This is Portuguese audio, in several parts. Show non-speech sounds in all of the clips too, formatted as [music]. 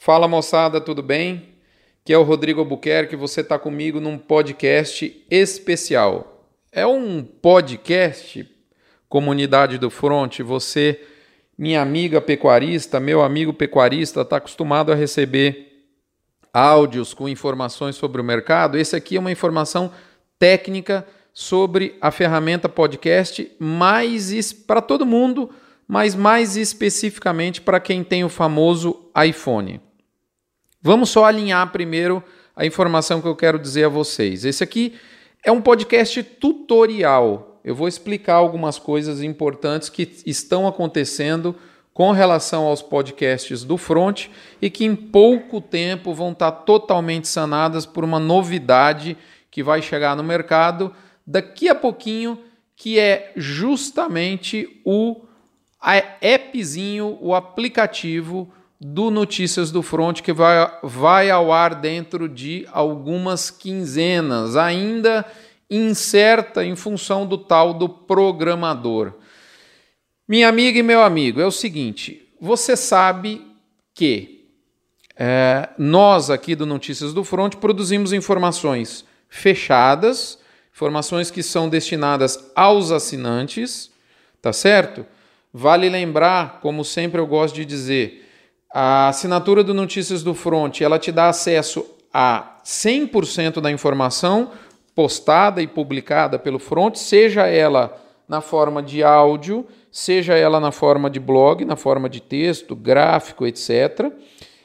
Fala moçada, tudo bem? Que é o Rodrigo Albuquerque, você está comigo num podcast especial. É um podcast, comunidade do Front, você, minha amiga pecuarista, meu amigo pecuarista, está acostumado a receber áudios com informações sobre o mercado. Esse aqui é uma informação técnica sobre a ferramenta podcast, mais para todo mundo, mas mais especificamente para quem tem o famoso iPhone. Vamos só alinhar primeiro a informação que eu quero dizer a vocês. Esse aqui é um podcast tutorial. Eu vou explicar algumas coisas importantes que estão acontecendo com relação aos podcasts do Front e que em pouco tempo vão estar totalmente sanadas por uma novidade que vai chegar no mercado daqui a pouquinho, que é justamente o appzinho, o aplicativo do Notícias do Front, que vai, vai ao ar dentro de algumas quinzenas, ainda incerta em função do tal do programador. Minha amiga e meu amigo, é o seguinte: você sabe que é, nós aqui do Notícias do Front produzimos informações fechadas, informações que são destinadas aos assinantes, tá certo? Vale lembrar, como sempre eu gosto de dizer, a assinatura do Notícias do Front, ela te dá acesso a 100% da informação postada e publicada pelo Front, seja ela na forma de áudio, seja ela na forma de blog, na forma de texto, gráfico, etc.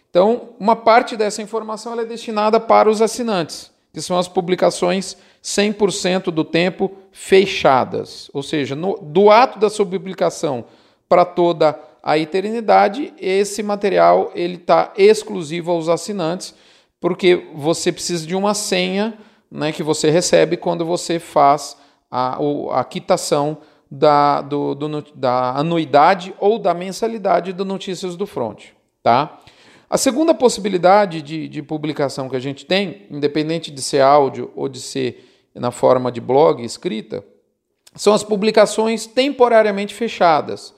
Então, uma parte dessa informação é destinada para os assinantes, que são as publicações 100% do tempo fechadas, ou seja, no, do ato da sua publicação para toda a a eternidade, esse material ele está exclusivo aos assinantes, porque você precisa de uma senha né, que você recebe quando você faz a, a quitação da, do, do, da anuidade ou da mensalidade do Notícias do Front. Tá? A segunda possibilidade de, de publicação que a gente tem, independente de ser áudio ou de ser na forma de blog escrita, são as publicações temporariamente fechadas.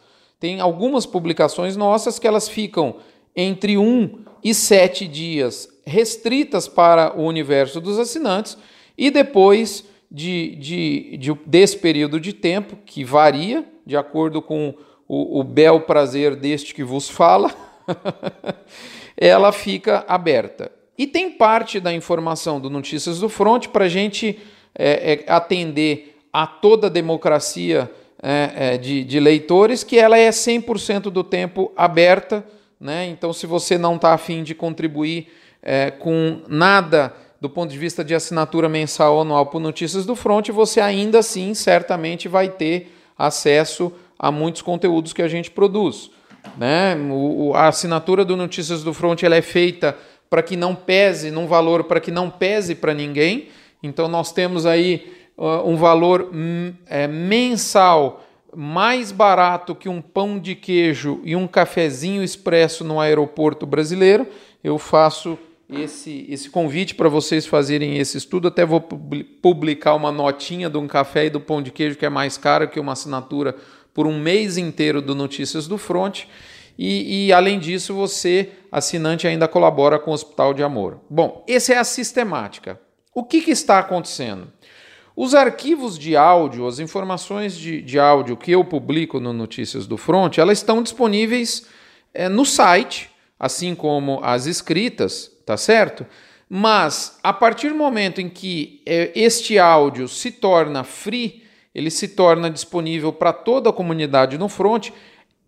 Tem algumas publicações nossas que elas ficam entre um e sete dias restritas para o universo dos assinantes e depois de, de, de, desse período de tempo, que varia de acordo com o, o bel prazer deste que vos fala, [laughs] ela fica aberta. E tem parte da informação do Notícias do Front para a gente é, é, atender a toda a democracia é, é, de, de, leitores que ela é 100% do tempo aberta. Né? Então, se você não está afim de contribuir é, com nada do ponto de vista de assinatura mensal ou anual por Notícias do Front, você ainda assim certamente vai ter acesso a muitos conteúdos que a gente produz. Né? O, a assinatura do Notícias do Front ela é feita para que não pese num valor para que não pese para ninguém. Então nós temos aí um valor hum, é, mensal mais barato que um pão de queijo e um cafezinho expresso no aeroporto brasileiro, eu faço esse, esse convite para vocês fazerem esse estudo. Até vou publicar uma notinha de um café e do pão de queijo que é mais caro que uma assinatura por um mês inteiro do Notícias do Front. E, e, além disso, você, assinante, ainda colabora com o Hospital de Amor. Bom, essa é a sistemática. O que, que está acontecendo? Os arquivos de áudio, as informações de, de áudio que eu publico no Notícias do Front, elas estão disponíveis é, no site, assim como as escritas, tá certo? Mas a partir do momento em que é, este áudio se torna free, ele se torna disponível para toda a comunidade no Front,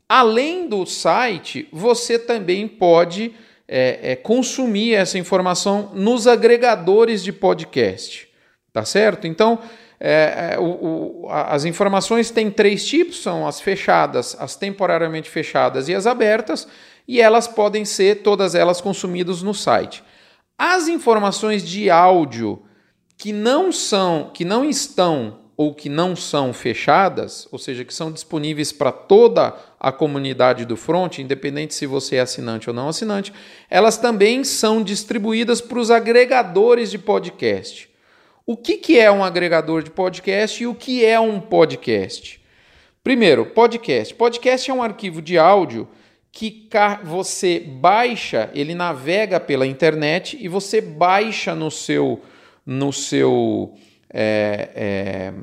além do site, você também pode é, é, consumir essa informação nos agregadores de podcast. Tá certo? Então, é, é, o, o, as informações têm três tipos: são as fechadas, as temporariamente fechadas e as abertas, e elas podem ser todas elas consumidas no site. As informações de áudio que não são, que não estão ou que não são fechadas, ou seja, que são disponíveis para toda a comunidade do front, independente se você é assinante ou não assinante, elas também são distribuídas para os agregadores de podcast. O que, que é um agregador de podcast e o que é um podcast? Primeiro, podcast. Podcast é um arquivo de áudio que você baixa, ele navega pela internet e você baixa no seu, no seu é, é,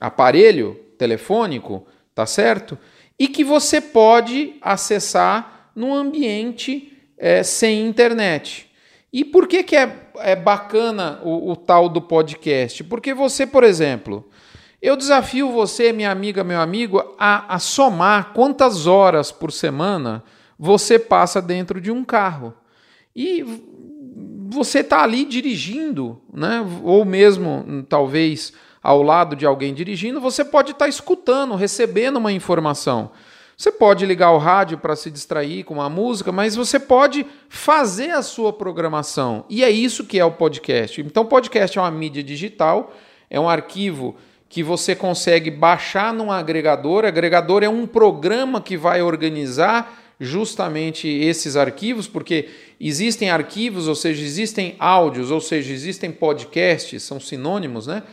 aparelho telefônico, tá certo? E que você pode acessar no ambiente é, sem internet. E por que, que é, é bacana o, o tal do podcast? Porque você, por exemplo, eu desafio você, minha amiga, meu amigo, a, a somar quantas horas por semana você passa dentro de um carro. E você está ali dirigindo, né? ou mesmo talvez ao lado de alguém dirigindo, você pode estar tá escutando, recebendo uma informação. Você pode ligar o rádio para se distrair com uma música, mas você pode fazer a sua programação. E é isso que é o podcast. Então, podcast é uma mídia digital, é um arquivo que você consegue baixar num agregador. Agregador é um programa que vai organizar justamente esses arquivos, porque existem arquivos, ou seja, existem áudios, ou seja, existem podcasts, são sinônimos, né?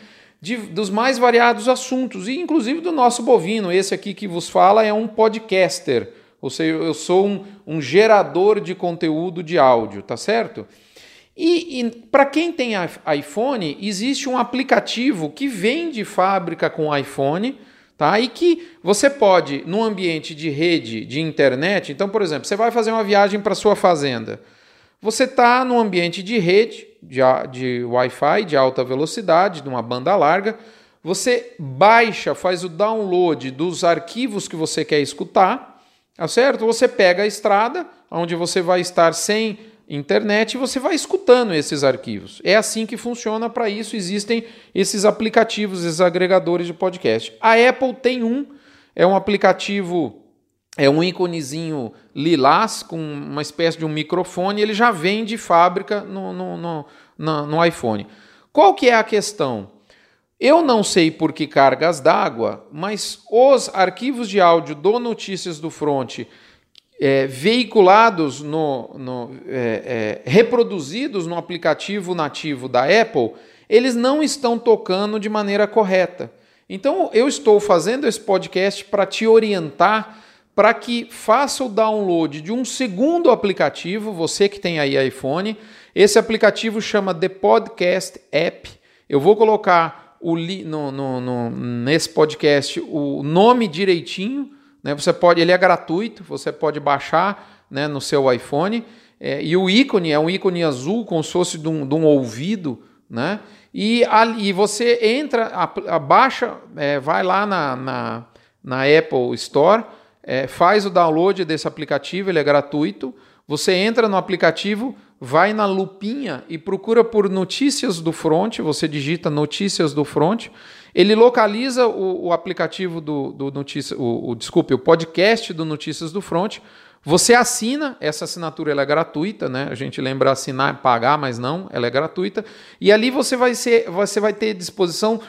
De, dos mais variados assuntos, e inclusive do nosso bovino. Esse aqui que vos fala é um podcaster, ou seja, eu sou um, um gerador de conteúdo de áudio, tá certo? E, e para quem tem iPhone, existe um aplicativo que vem de fábrica com iPhone, tá? E que você pode, num ambiente de rede de internet, então, por exemplo, você vai fazer uma viagem para sua fazenda. Você está num ambiente de rede, de, de Wi-Fi, de alta velocidade, de uma banda larga. Você baixa, faz o download dos arquivos que você quer escutar, tá certo? Você pega a estrada, onde você vai estar sem internet e você vai escutando esses arquivos. É assim que funciona, para isso existem esses aplicativos, esses agregadores de podcast. A Apple tem um, é um aplicativo, é um íconezinho lilás com uma espécie de um microfone, ele já vem de fábrica no, no, no, no, no iPhone. Qual que é a questão? Eu não sei por que cargas d'água, mas os arquivos de áudio do Notícias do Front é, veiculados, no, no é, é, reproduzidos no aplicativo nativo da Apple, eles não estão tocando de maneira correta. Então eu estou fazendo esse podcast para te orientar para que faça o download de um segundo aplicativo, você que tem aí iPhone. Esse aplicativo chama The Podcast App. Eu vou colocar o, no, no, no, nesse podcast o nome direitinho né? Você pode, ele é gratuito, você pode baixar né, no seu iPhone. É, e o ícone é um ícone azul, como se fosse de um, de um ouvido, né? E, ali, você entra, abaixa, é, vai lá na, na, na Apple Store, é, faz o download desse aplicativo, ele é gratuito. Você entra no aplicativo, vai na lupinha e procura por notícias do front, você digita notícias do front ele localiza o, o aplicativo do, do notícia, o, o, desculpe, o podcast do Notícias do Front. Você assina, essa assinatura ela é gratuita, né? A gente lembra assinar pagar, mas não, ela é gratuita. E ali você vai, ser, você vai ter disposição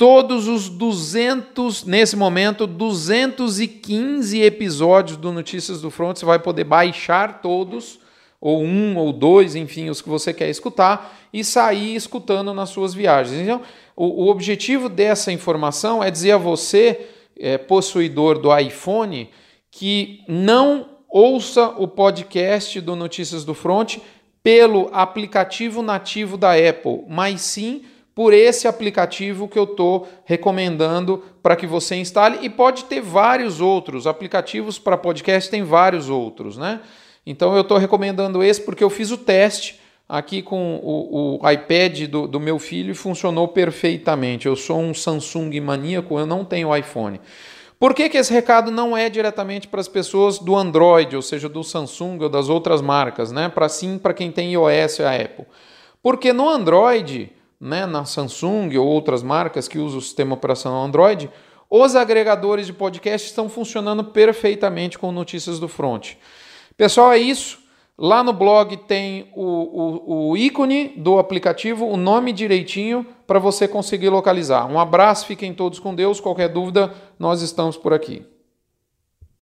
todos os 200, nesse momento, 215 episódios do Notícias do Front. Você vai poder baixar todos, ou um, ou dois, enfim, os que você quer escutar, e sair escutando nas suas viagens. Então, o, o objetivo dessa informação é dizer a você, é, possuidor do iPhone, que não ouça o podcast do Notícias do Front pelo aplicativo nativo da Apple, mas sim por esse aplicativo que eu estou recomendando para que você instale e pode ter vários outros aplicativos para podcast tem vários outros, né? Então eu estou recomendando esse porque eu fiz o teste aqui com o, o iPad do, do, meu filho funcionou perfeitamente. Eu sou um Samsung maníaco, eu não tenho iPhone. Por que, que esse recado não é diretamente para as pessoas do Android, ou seja, do Samsung ou das outras marcas, né? Para sim para quem tem iOS e a Apple? Porque no Android, né, na Samsung ou outras marcas que usam o sistema operacional Android, os agregadores de podcast estão funcionando perfeitamente com notícias do front. Pessoal, é isso. Lá no blog tem o, o, o ícone do aplicativo, o nome direitinho para você conseguir localizar. Um abraço, fiquem todos com Deus. Qualquer dúvida, nós estamos por aqui.